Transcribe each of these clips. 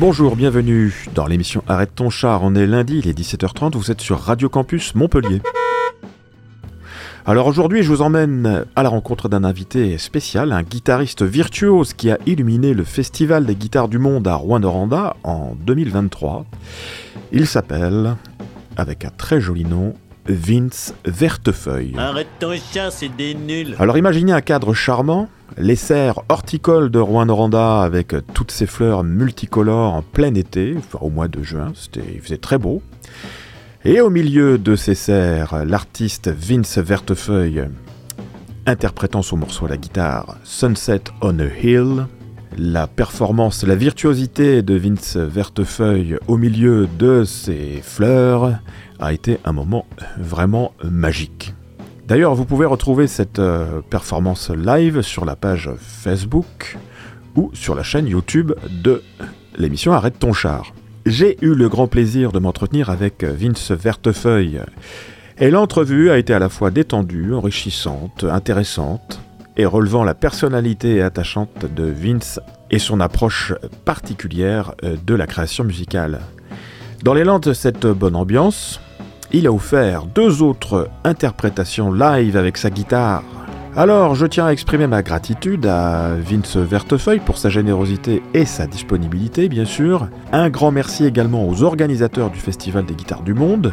Bonjour, bienvenue dans l'émission Arrête ton char. On est lundi, il est 17h30, vous êtes sur Radio Campus Montpellier. Alors aujourd'hui, je vous emmène à la rencontre d'un invité spécial, un guitariste virtuose qui a illuminé le Festival des guitares du monde à Rouen-Noranda en 2023. Il s'appelle, avec un très joli nom, Vince Vertefeuille. Arrête ton chien, c'est des nuls. Alors imaginez un cadre charmant, les serres horticoles de Rouen-Noranda avec toutes ces fleurs multicolores en plein été, enfin, au mois de juin, il faisait très beau. Et au milieu de ces serres, l'artiste Vince Vertefeuille, interprétant son morceau à la guitare Sunset on a Hill, la performance, la virtuosité de Vince Vertefeuille au milieu de ces fleurs a été un moment vraiment magique. D'ailleurs, vous pouvez retrouver cette euh, performance live sur la page Facebook ou sur la chaîne YouTube de l'émission Arrête ton char. J'ai eu le grand plaisir de m'entretenir avec Vince Vertefeuille. Et l'entrevue a été à la fois détendue, enrichissante, intéressante, et relevant la personnalité attachante de Vince et son approche particulière euh, de la création musicale. Dans l'élan de cette bonne ambiance, il a offert deux autres interprétations live avec sa guitare alors, je tiens à exprimer ma gratitude à Vince Vertefeuille pour sa générosité et sa disponibilité, bien sûr. Un grand merci également aux organisateurs du Festival des guitares du monde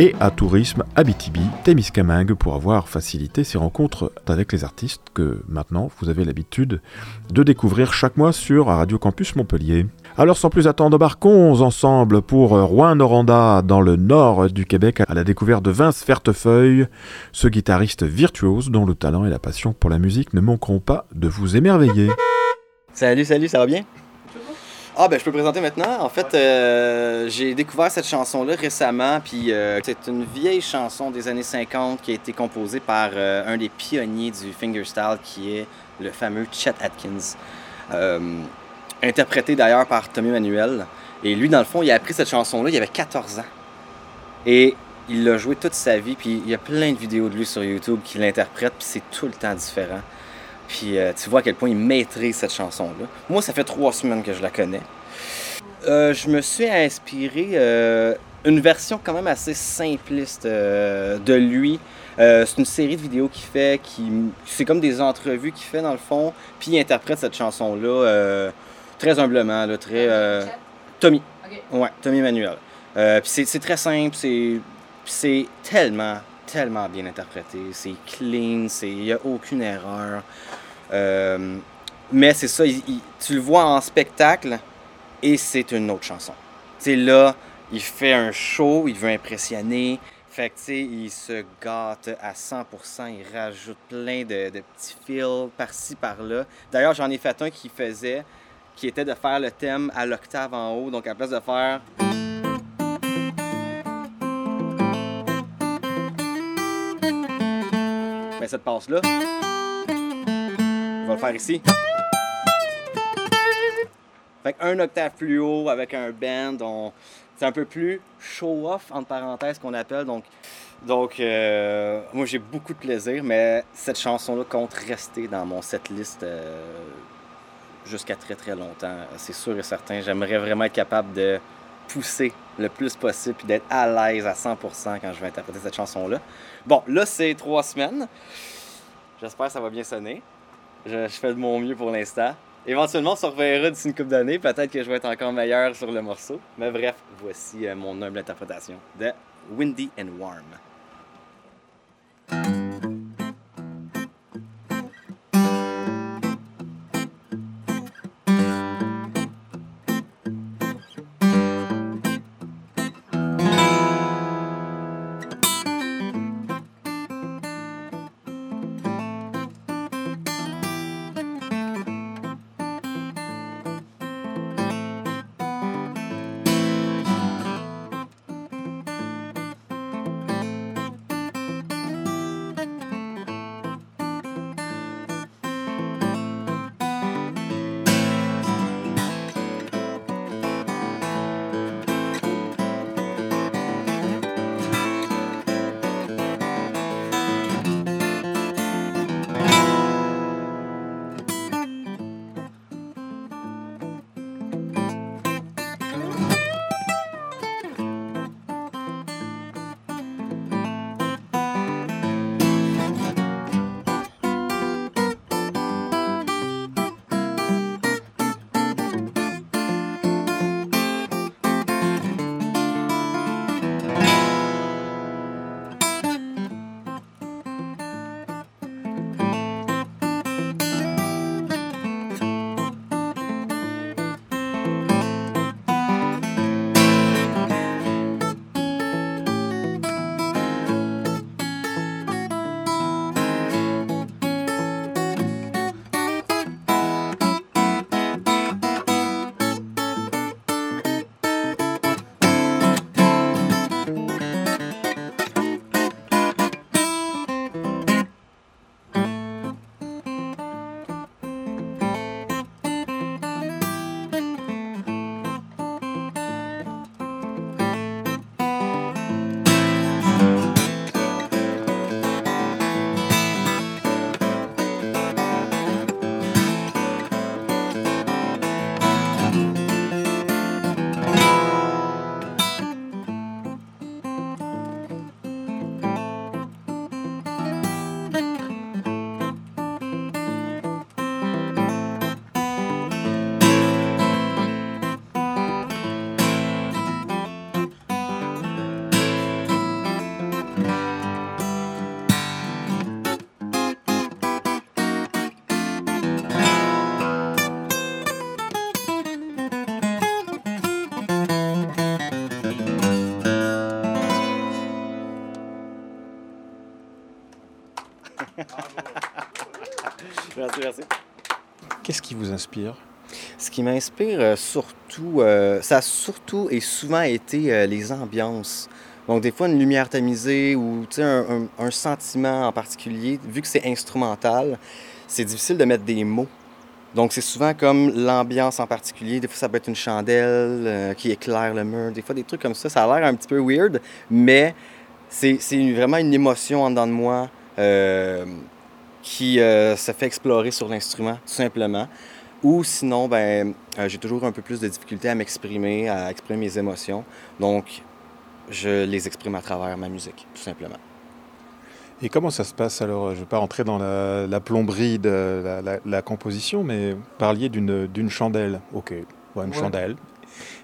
et à Tourisme Abitibi, Témiscamingue pour avoir facilité ces rencontres avec les artistes que maintenant vous avez l'habitude de découvrir chaque mois sur Radio Campus Montpellier. Alors sans plus attendre, embarquons ensemble pour Rouen-Noranda, dans le nord du Québec, à la découverte de Vince Vertefeuille, ce guitariste virtuose dont le talent et la passion pour la musique ne manqueront pas de vous émerveiller. Salut, salut, ça va bien? Ah ben je peux présenter maintenant. En fait, euh, j'ai découvert cette chanson-là récemment, puis euh, c'est une vieille chanson des années 50 qui a été composée par euh, un des pionniers du fingerstyle qui est le fameux Chet Atkins interprété d'ailleurs par Tommy Manuel. Et lui, dans le fond, il a appris cette chanson-là, il avait 14 ans. Et il l'a joué toute sa vie, puis il y a plein de vidéos de lui sur YouTube qui l'interprètent, puis c'est tout le temps différent. Puis euh, tu vois à quel point il maîtrise cette chanson-là. Moi, ça fait trois semaines que je la connais. Euh, je me suis inspiré euh, une version quand même assez simpliste de lui. c'est une série de vidéos qu'il fait, qui c'est comme des entrevues qu'il fait dans le fond, puis il interprète cette chanson-là Très humblement, là, très. Euh, Tommy. Ouais, Tommy Manuel. Euh, c'est très simple, c'est tellement, tellement bien interprété. C'est clean, il n'y a aucune erreur. Euh, mais c'est ça, tu le vois en spectacle et c'est une autre chanson. C'est là, il fait un show, il veut impressionner. Fait que, tu sais, il se gâte à 100%, il rajoute plein de, de petits fils par-ci, par-là. D'ailleurs, j'en ai fait un qui faisait qui était de faire le thème à l'octave en haut. Donc, à la place de faire. Ben, cette passe-là, on va le faire ici. Fait un octave plus haut avec un bend, c'est un peu plus show-off, entre parenthèses, qu'on appelle. Donc, donc euh, moi, j'ai beaucoup de plaisir, mais cette chanson-là compte rester dans mon setlist euh, jusqu'à très très longtemps, c'est sûr et certain. J'aimerais vraiment être capable de pousser le plus possible et d'être à l'aise à 100% quand je vais interpréter cette chanson-là. Bon, là, c'est trois semaines. J'espère que ça va bien sonner. Je, fais de mon mieux pour l'instant. Éventuellement, on se reverra d'ici une couple d'années. Peut-être que je vais être encore meilleur sur le morceau. Mais bref, voici euh, mon humble interprétation de Windy and Warm. Ce qui m'inspire euh, surtout, euh, ça a surtout et souvent été euh, les ambiances. Donc, des fois, une lumière tamisée ou un, un- sentiment en particulier, vu que c'est instrumental, c'est difficile de mettre des mots. Donc, c'est souvent comme l'ambiance en particulier. Des fois, ça peut être une chandelle qui éclaire le mur. Des fois, des trucs comme ça. Ça a l'air un petit peu weird, mais c'est vraiment une émotion en dedans de moi qui se fait explorer sur l'instrument, tout simplement. Ou sinon, ben, euh, j'ai toujours un peu plus de difficulté à m'exprimer, à exprimer mes émotions. Donc, je les exprime à travers ma musique, tout simplement. Et comment ça se passe alors? Je ne vais pas rentrer dans la, la plomberie de la, la- la composition, mais vous parliez d'une d'une chandelle. Ok, ouais, une Ouais. chandelle.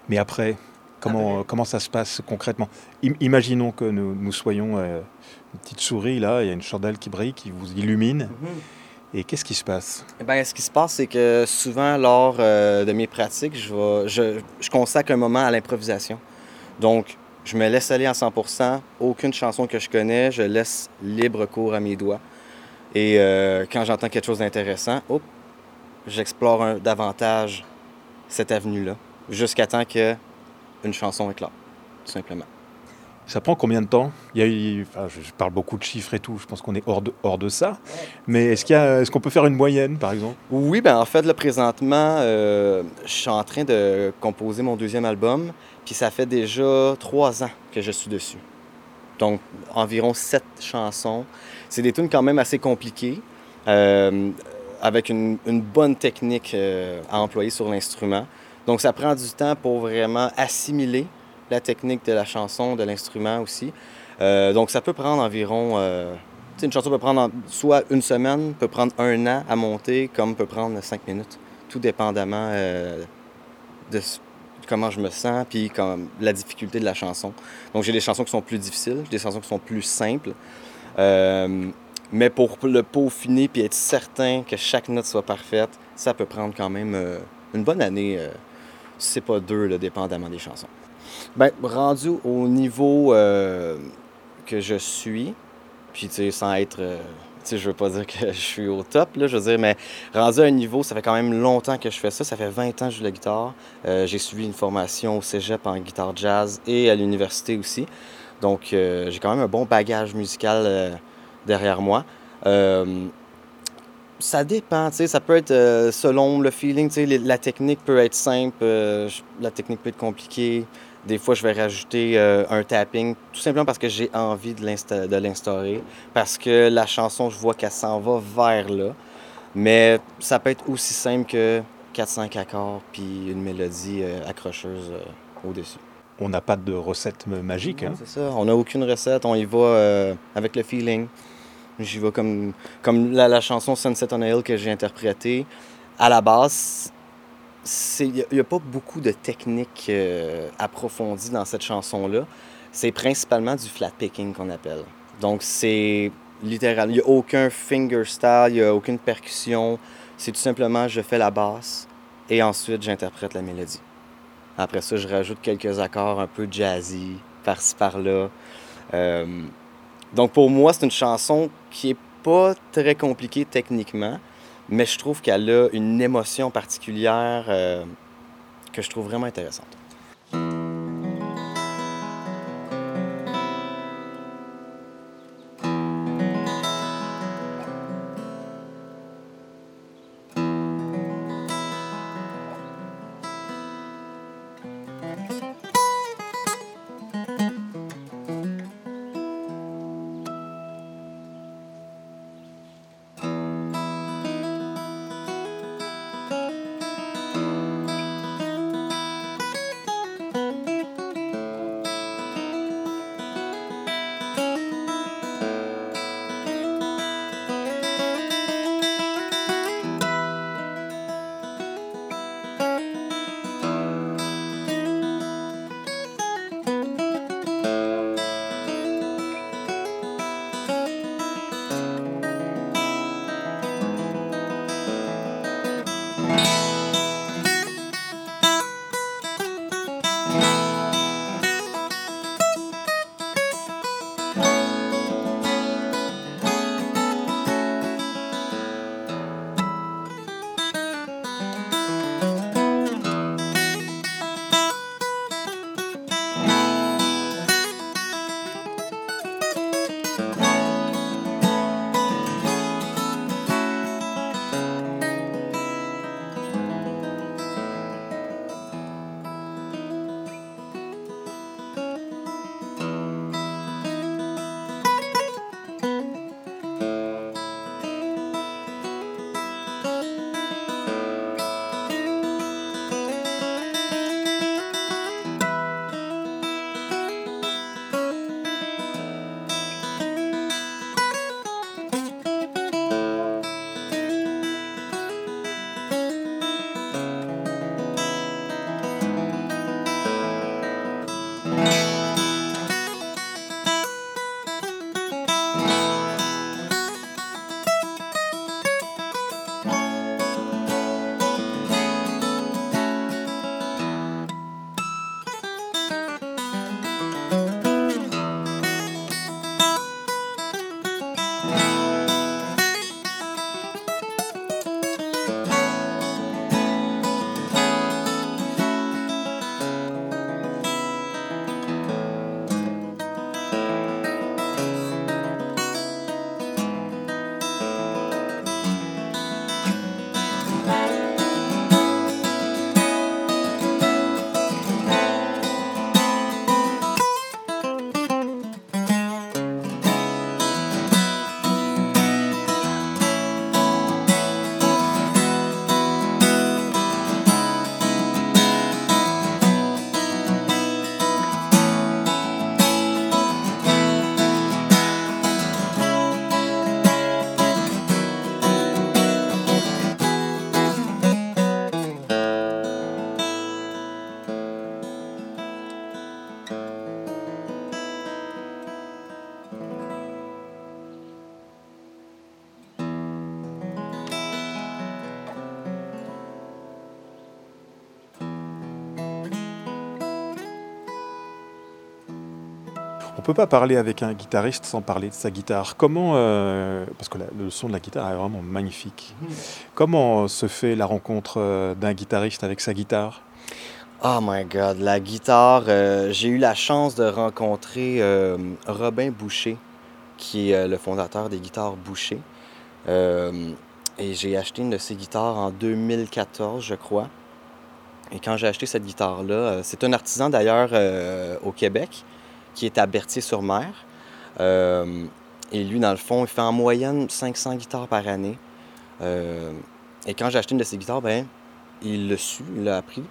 Mais après, comment, comment ça se passe concrètement? Im- Imaginons que nous, nous soyons euh, une petite souris, là, il y a une chandelle qui brille, qui vous illumine. Et qu'est-ce qui se passe? Eh ce qui se passe, c'est que souvent, lors euh, de mes pratiques, je, je, consacre un moment à l'improvisation. Donc, je me laisse aller à 100% Aucune chanson que je connais, je laisse libre cours à mes doigts. Et euh, quand j'entends quelque chose d'intéressant, j'explore davantage cette avenue-là, jusqu'à temps que une chanson éclate, tout simplement. Ça prend combien de temps? Il y a enfin, je, parle beaucoup de chiffres et tout, je pense qu'on est hors de, hors de ça. Mais est-ce qu'il est-ce qu'on peut faire une moyenne, par exemple? Oui, ben en fait, là, présentement, euh, je suis en train de composer mon deuxième album, puis ça fait déjà trois ans que je suis dessus. Donc, environ sept chansons. C'est des tunes quand même assez compliquées, euh, avec une, une bonne technique euh, à employer sur l'instrument. Donc, ça prend du temps pour vraiment assimiler la technique de la chanson, de l'instrument aussi. Euh, donc, ça peut prendre environ... euh, une chanson peut prendre en- soit une semaine, peut prendre un an à monter, comme peut prendre cinq minutes, tout dépendamment euh, de comment je me sens, puis comme la difficulté de la chanson. Donc j'ai des chansons qui sont plus difficiles, j'ai des chansons qui sont plus simples. Mais pour le peaufiner puis être certain que chaque note soit parfaite, ça peut prendre quand même une bonne année, c'est pas deux, là, dépendamment des chansons. Ben, rendu au niveau euh, que je suis, puis, tu sais, sans être. euh, tu sais, je veux pas dire que je suis au top, là, je veux dire, mais rendu à un niveau, ça fait quand même longtemps que je fais ça. Ça fait 20 ans que je joue la guitare. Euh, j'ai suivi une formation au cégep en guitare jazz et à l'université aussi. Donc, euh, j'ai quand même un bon bagage musical derrière moi. Ça dépend, tu sais, ça peut être selon le feeling, tu sais, la technique peut être simple, la technique peut être compliquée. Des fois, je vais rajouter euh, un tapping, tout simplement parce que j'ai envie de l'insta- de l'instaurer, parce que la chanson, je vois qu'elle s'en va vers là. Mais ça peut être aussi simple que 4-5 accords, puis une mélodie euh, accrocheuse euh, au-dessus. On n'a pas de recette magique. hein? C'est ça, on n'a aucune recette, on y va avec le feeling. J'y vais comme, comme la, la chanson Sunset on a Hill que j'ai interprétée. À la base, il n'y a, pas beaucoup de techniques euh, approfondies dans cette chanson-là. C'est principalement du flat picking qu'on appelle. Donc, c'est littéral. Il n'y a aucun fingerstyle, il n'y a aucune percussion. C'est tout simplement, je fais la basse et ensuite, j'interprète la mélodie. Après ça, je rajoute quelques accords un peu jazzy, par-ci, par-là. Euh, donc, pour moi, c'est une chanson qui est pas très compliquée techniquement, mais je trouve qu'elle a une émotion particulière euh, que je trouve vraiment intéressante. Peut pas parler avec un guitariste sans parler de sa guitare. Comment, euh, parce que la- le son de la guitare est vraiment magnifique. Comment se fait la rencontre euh, d'un guitariste avec sa guitare? Oh my god, la guitare, euh, j'ai eu la chance de rencontrer euh, Robin Boucher, qui est le fondateur des guitares Boucher. Et j'ai acheté une de ses guitares en 2014, je crois. Et quand j'ai acheté cette guitare-là, c'est un artisan d'ailleurs au Québec, qui est à Berthier-sur-Mer. Euh, et lui, dans le fond, il fait en moyenne 500 guitares par année. Euh, et quand j'ai acheté une de ses guitares, ben, il l'a su, il l'a appris.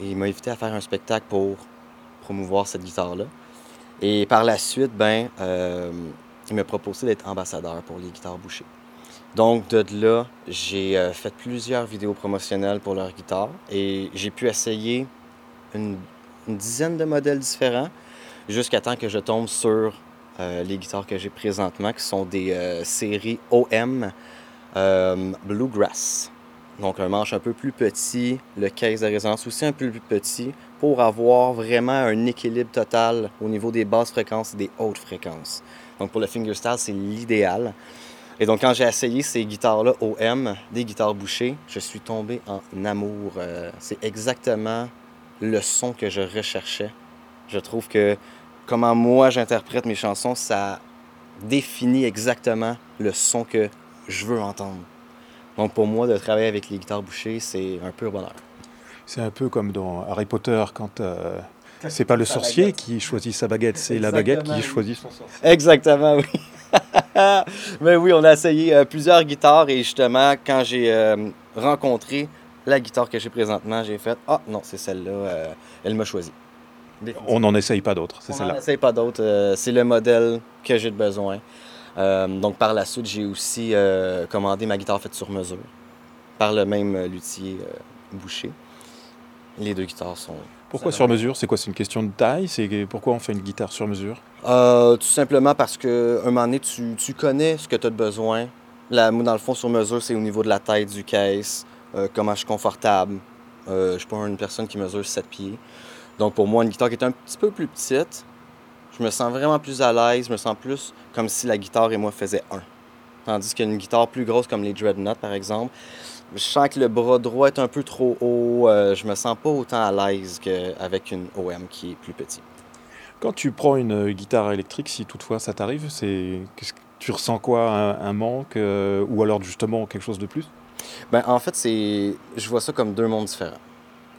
Et il m'a invité à faire un spectacle pour promouvoir cette guitare-là. Et par la suite, ben, euh, il m'a proposé d'être ambassadeur pour les guitares Boucher. Donc, de là, j'ai fait plusieurs vidéos promotionnelles pour leur guitare et j'ai pu essayer une dizaine de modèles différents jusqu'à temps que je tombe sur euh, les guitares que j'ai présentement, qui sont des euh, séries OM euh, Bluegrass. Donc un manche un peu plus petit, le case de résonance aussi un peu plus petit, pour avoir vraiment un équilibre total au niveau des basses fréquences et des hautes fréquences. Donc pour le fingerstyle, c'est l'idéal. Et donc quand j'ai essayé ces guitares-là OM, des guitares bouchées, je suis tombé en amour. C'est exactement le son que je recherchais. Je trouve que comment moi j'interprète mes chansons, ça définit exactement le son que je veux entendre. Donc pour moi, de travailler avec les guitares bouchées, c'est un pur bonheur. C'est un peu comme dans Harry Potter quand euh, c'est pas le sorcier qui choisit sa baguette, c'est la baguette qui oui. choisit son sorcier. Exactement, oui. Mais oui, on a essayé euh, plusieurs guitares et justement, quand j'ai euh, rencontré la guitare que j'ai présentement, j'ai fait Ah non, c'est celle-là, euh, elle m'a choisi. On n'en essaye pas d'autres, c'est On celle-là. n'en essaye pas d'autres. euh, c'est le modèle que j'ai de besoin. Euh, donc, par la suite, j'ai aussi euh, commandé ma guitare faite sur mesure par le même luthier Boucher. Les deux guitares sont. Pourquoi sur mesure? C'est quoi? C'est une question de taille? C'est pourquoi on fait une guitare sur mesure? Tout simplement parce que un moment donné, tu, tu connais ce que tu as de besoin. La, dans le fond, sur mesure, c'est au niveau de la taille du case, euh, comment je suis confortable. Je suis pas une personne qui mesure 7 pieds. Donc, pour moi, une guitare qui est un petit peu plus petite, je me sens vraiment plus à l'aise, je me sens plus comme si la guitare et moi faisaient un. Tandis qu'une guitare plus grosse comme les Dreadnought, par exemple, je sens que le bras droit est un peu trop haut, euh, je me sens pas autant à l'aise qu'avec une OM qui est plus petite. Quand tu prends une euh, guitare électrique, si toutefois ça t'arrive, c'est tu ressens quoi un, un manque euh, ou alors justement quelque chose de plus? Ben, en fait, c'est. Je vois ça comme deux mondes différents.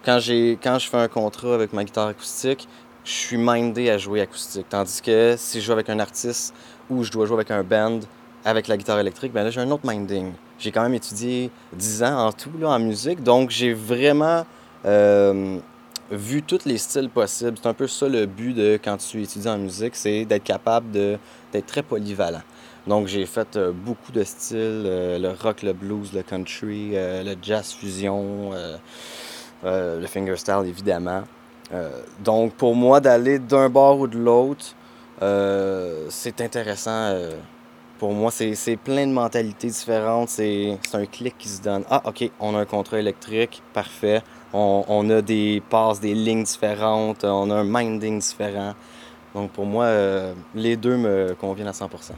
Quand, j'ai... Quand je fais un contrat avec ma guitare acoustique, je suis mindé à jouer acoustique. Tandis que si je joue avec un artiste ou je dois jouer avec un band avec la guitare électrique, ben là, j'ai un autre minding. J'ai quand même étudié 10 ans en tout là, en musique, donc j'ai vraiment euh, vu tous les styles possibles. C'est un peu ça le but de quand tu étudies en musique, c'est d'être capable d'être très polyvalent. Donc j'ai fait euh, beaucoup de styles, euh, le rock, le blues, le country, le jazz fusion, euh, le fingerstyle évidemment. Euh, donc pour moi d'aller d'un bord ou de l'autre, euh, c'est intéressant. pour moi, c'est plein de mentalités différentes. C'est un clic qui se donne. Ah, OK, on a un contrat électrique, parfait. On, on a des passes, des lignes différentes. On a un minding différent. Donc pour moi, les deux me conviennent à 100%.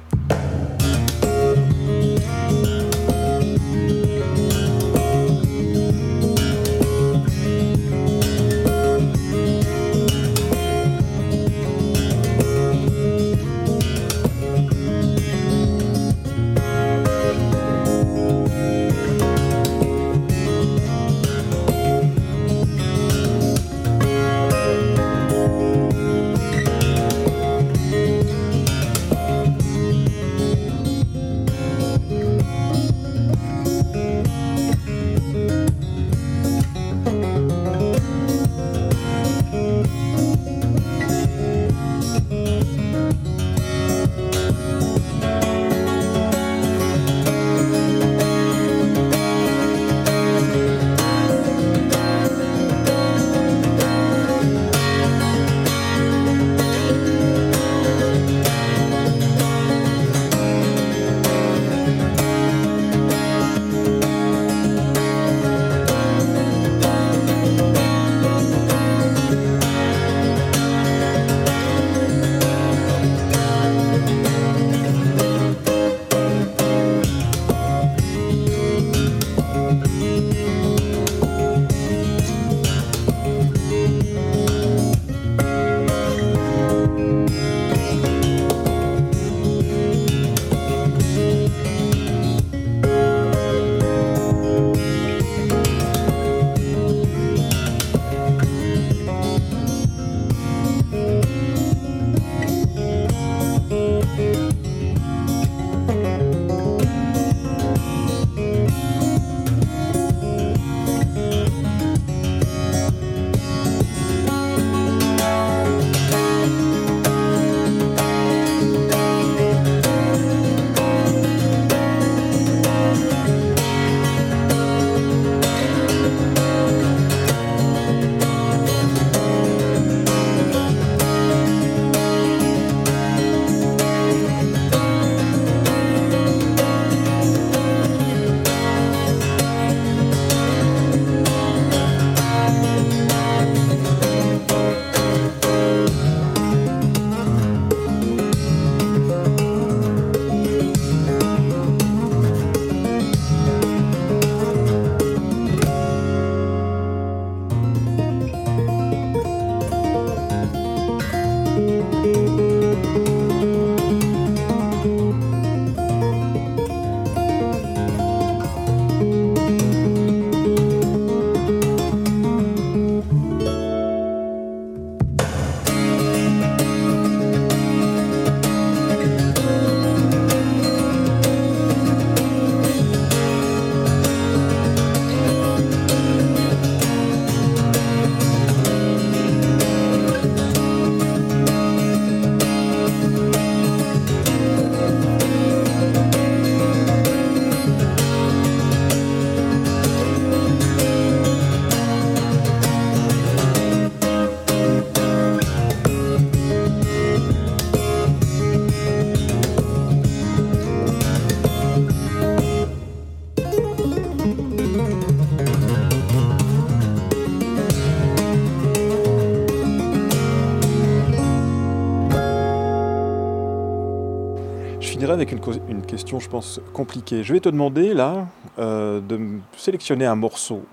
Avec une, question, je pense, compliquée. Je vais te demander, là, euh, de sélectionner un morceau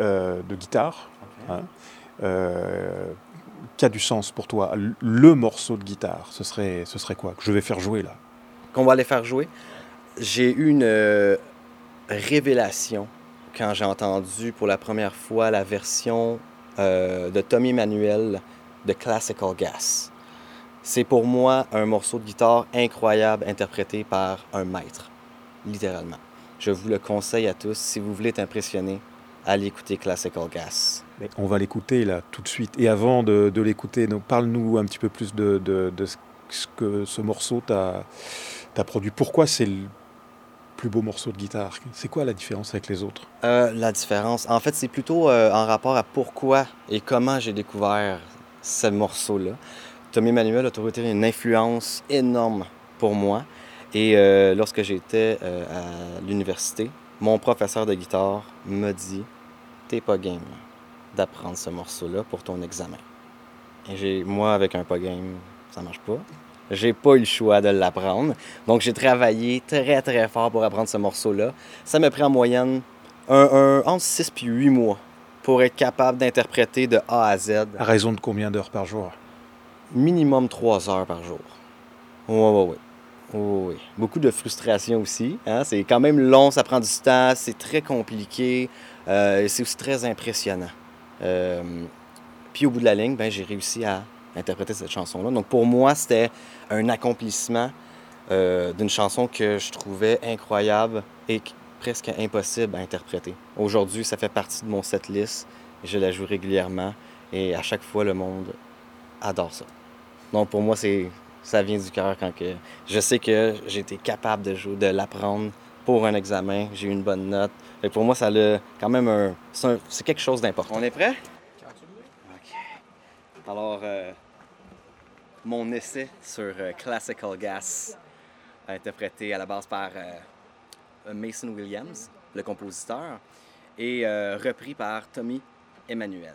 euh, de guitare hein, euh, qui a du sens pour toi. Le- morceau de guitare, ce serait, ce serait quoi que je vais faire jouer là? Qu'on va aller faire jouer. J'ai eu une révélation quand j'ai entendu pour la première fois la version de Tommy Emmanuel de Classical Gas. C'est pour moi un morceau de guitare incroyable interprété par un maître, littéralement. Je vous le conseille à tous. Si vous voulez être impressionné, allez écouter Classical Gas. Mais On va l'écouter là tout de suite. Et avant de, de l'écouter, parle-nous un petit peu plus de, de- de ce que ce morceau t'a t'a produit. Pourquoi c'est le plus beau morceau de guitare? C'est quoi la différence avec les autres? Euh, la différence, en fait, c'est plutôt euh, en rapport à pourquoi et comment j'ai découvert ce morceau-là. Tommy Emmanuel a toujours été une influence énorme pour moi. Et euh, lorsque j'étais euh, à l'université, mon professeur de guitare m'a dit T'es pas game d'apprendre ce morceau-là pour ton examen. Et j'ai, moi, avec un pas game, ça marche pas. J'ai pas eu le choix de l'apprendre. Donc, j'ai travaillé très, très fort pour apprendre ce morceau-là. Ça m'a pris en moyenne un, un- entre 6 puis 8 mois pour être capable d'interpréter de A à Z À raison de combien d'heures par jour? Minimum 3 heures par jour. Oui, oui, oui. Beaucoup de frustration aussi. hein. C'est quand même long, ça prend du temps, c'est très compliqué, euh, c'est aussi très impressionnant. Euh, puis au bout de la ligne, ben, j'ai réussi à interpréter cette chanson-là. Donc pour moi, c'était un accomplissement euh, d'une chanson que je trouvais incroyable et presque impossible à interpréter. Aujourd'hui, ça fait partie de mon setlist. Je la joue régulièrement et à chaque fois, le monde adore ça. Donc pour moi, c'est ça vient du cœur quand que je sais que j'ai été capable de jouer, de l'apprendre pour un examen, j'ai eu une bonne note. Et pour moi, ça a quand même un c'est quelque chose d'important. On est prêt? OK. Alors euh, mon essai sur euh, Classical Gas interprété à la base par euh, Mason Williams, le compositeur, et repris par Tommy Emmanuel.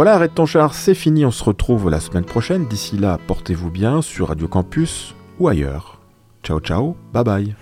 Voilà, arrête ton char, c'est fini, on se retrouve la semaine prochaine. D'ici là, portez-vous bien sur Radio Campus ou ailleurs. Ciao ciao, bye bye.